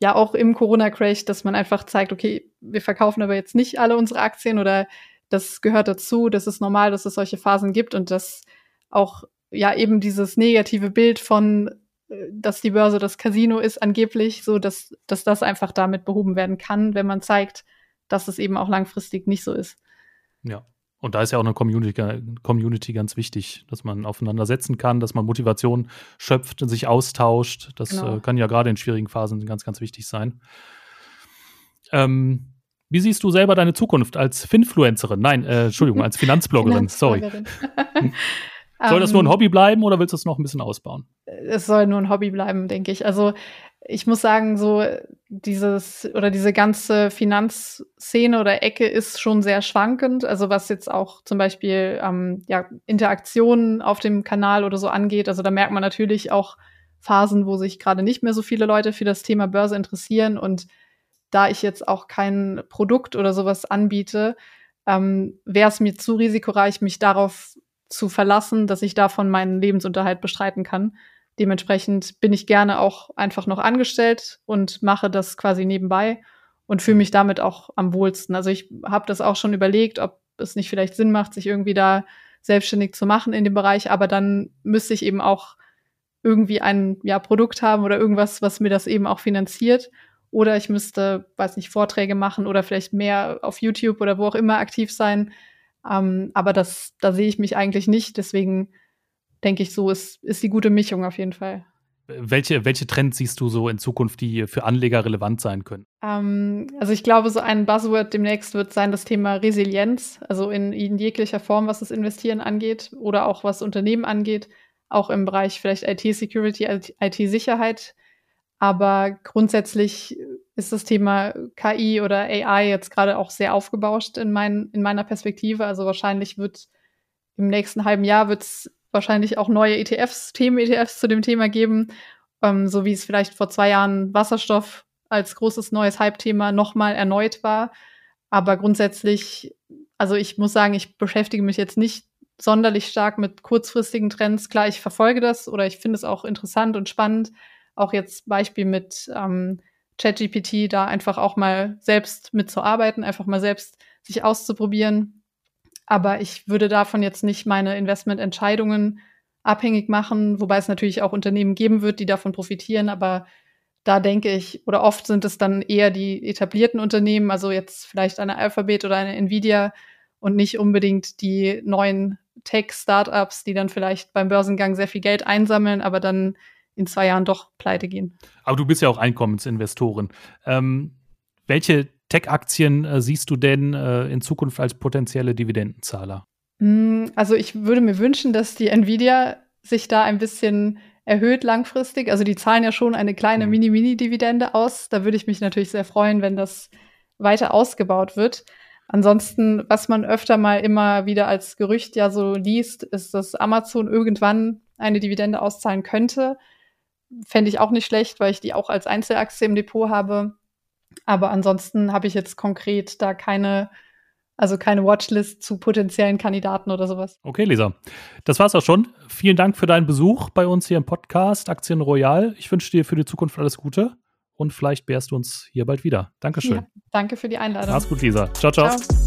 ja auch im Corona-Crash, dass man einfach zeigt, okay, wir verkaufen aber jetzt nicht alle unsere Aktien oder das gehört dazu, das ist normal, dass es solche Phasen gibt und dass auch ja eben dieses negative Bild von dass die Börse das Casino ist, angeblich, so dass, dass das einfach damit behoben werden kann, wenn man zeigt, dass es eben auch langfristig nicht so ist. Ja. Und da ist ja auch eine Community, Community ganz wichtig, dass man aufeinander setzen kann, dass man Motivation schöpft und sich austauscht. Das genau. äh, kann ja gerade in schwierigen Phasen ganz, ganz wichtig sein. Ähm, wie siehst du selber deine Zukunft als Finfluencerin? Nein, äh, Entschuldigung, als *laughs* Finanzbloggerin, Finanzbloggerin. sorry. *laughs* Soll das nur ein ähm, Hobby bleiben oder willst du es noch ein bisschen ausbauen? Es soll nur ein Hobby bleiben, denke ich. Also ich muss sagen, so dieses oder diese ganze Finanzszene oder Ecke ist schon sehr schwankend. Also was jetzt auch zum Beispiel ähm, ja, Interaktionen auf dem Kanal oder so angeht. Also da merkt man natürlich auch Phasen, wo sich gerade nicht mehr so viele Leute für das Thema Börse interessieren. Und da ich jetzt auch kein Produkt oder sowas anbiete, ähm, wäre es mir zu risikoreich, mich darauf zu verlassen, dass ich davon meinen Lebensunterhalt bestreiten kann. Dementsprechend bin ich gerne auch einfach noch angestellt und mache das quasi nebenbei und fühle mich damit auch am wohlsten. Also ich habe das auch schon überlegt, ob es nicht vielleicht Sinn macht, sich irgendwie da selbstständig zu machen in dem Bereich, aber dann müsste ich eben auch irgendwie ein ja, Produkt haben oder irgendwas, was mir das eben auch finanziert. Oder ich müsste, weiß nicht, Vorträge machen oder vielleicht mehr auf YouTube oder wo auch immer aktiv sein, ähm, aber das, da sehe ich mich eigentlich nicht. Deswegen denke ich, so ist, ist die gute Mischung auf jeden Fall. Welche, welche Trends siehst du so in Zukunft, die für Anleger relevant sein können? Ähm, also ich glaube, so ein Buzzword demnächst wird sein das Thema Resilienz, also in, in jeglicher Form, was das Investieren angeht oder auch was Unternehmen angeht, auch im Bereich vielleicht IT-Security, IT-Sicherheit. Aber grundsätzlich ist das Thema KI oder AI jetzt gerade auch sehr aufgebauscht in, mein, in meiner Perspektive. Also wahrscheinlich wird im nächsten halben Jahr wird es wahrscheinlich auch neue ETFs, Themen-ETFs zu dem Thema geben, ähm, so wie es vielleicht vor zwei Jahren Wasserstoff als großes neues Hype-Thema nochmal erneut war. Aber grundsätzlich, also ich muss sagen, ich beschäftige mich jetzt nicht sonderlich stark mit kurzfristigen Trends. Klar, ich verfolge das oder ich finde es auch interessant und spannend. Auch jetzt Beispiel mit ähm, ChatGPT, da einfach auch mal selbst mitzuarbeiten, einfach mal selbst sich auszuprobieren. Aber ich würde davon jetzt nicht meine Investmententscheidungen abhängig machen, wobei es natürlich auch Unternehmen geben wird, die davon profitieren. Aber da denke ich, oder oft sind es dann eher die etablierten Unternehmen, also jetzt vielleicht eine Alphabet oder eine Nvidia und nicht unbedingt die neuen Tech-Startups, die dann vielleicht beim Börsengang sehr viel Geld einsammeln, aber dann in zwei Jahren doch pleite gehen. Aber du bist ja auch Einkommensinvestorin. Ähm, welche Tech-Aktien äh, siehst du denn äh, in Zukunft als potenzielle Dividendenzahler? Mm, also ich würde mir wünschen, dass die Nvidia sich da ein bisschen erhöht langfristig. Also die zahlen ja schon eine kleine mhm. Mini-Mini-Dividende aus. Da würde ich mich natürlich sehr freuen, wenn das weiter ausgebaut wird. Ansonsten, was man öfter mal immer wieder als Gerücht ja so liest, ist, dass Amazon irgendwann eine Dividende auszahlen könnte. Fände ich auch nicht schlecht, weil ich die auch als Einzelaktie im Depot habe. Aber ansonsten habe ich jetzt konkret da keine, also keine Watchlist zu potenziellen Kandidaten oder sowas. Okay, Lisa. Das war's auch schon. Vielen Dank für deinen Besuch bei uns hier im Podcast Aktien Royal. Ich wünsche dir für die Zukunft alles Gute und vielleicht bärst du uns hier bald wieder. Dankeschön. Ja, danke für die Einladung. Mach's gut, Lisa. ciao. ciao. ciao.